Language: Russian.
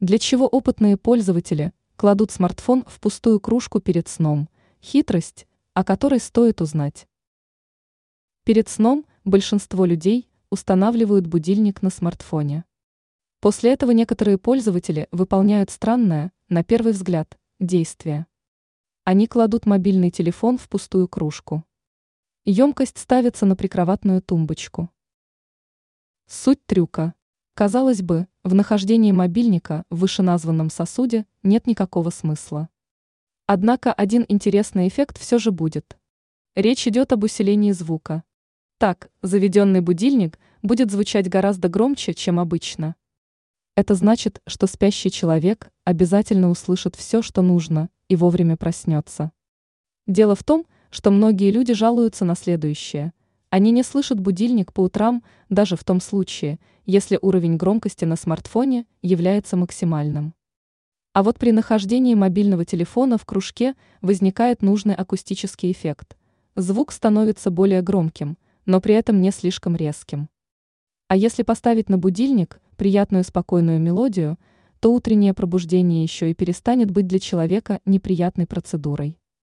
Для чего опытные пользователи кладут смартфон в пустую кружку перед сном? Хитрость, о которой стоит узнать. Перед сном большинство людей устанавливают будильник на смартфоне. После этого некоторые пользователи выполняют странное, на первый взгляд, действие. Они кладут мобильный телефон в пустую кружку. Емкость ставится на прикроватную тумбочку. Суть трюка. Казалось бы, в нахождении мобильника в вышеназванном сосуде нет никакого смысла. Однако один интересный эффект все же будет. Речь идет об усилении звука. Так, заведенный будильник будет звучать гораздо громче, чем обычно. Это значит, что спящий человек обязательно услышит все, что нужно, и вовремя проснется. Дело в том, что многие люди жалуются на следующее. Они не слышат будильник по утрам даже в том случае, если уровень громкости на смартфоне является максимальным. А вот при нахождении мобильного телефона в кружке возникает нужный акустический эффект. Звук становится более громким, но при этом не слишком резким. А если поставить на будильник приятную спокойную мелодию, то утреннее пробуждение еще и перестанет быть для человека неприятной процедурой.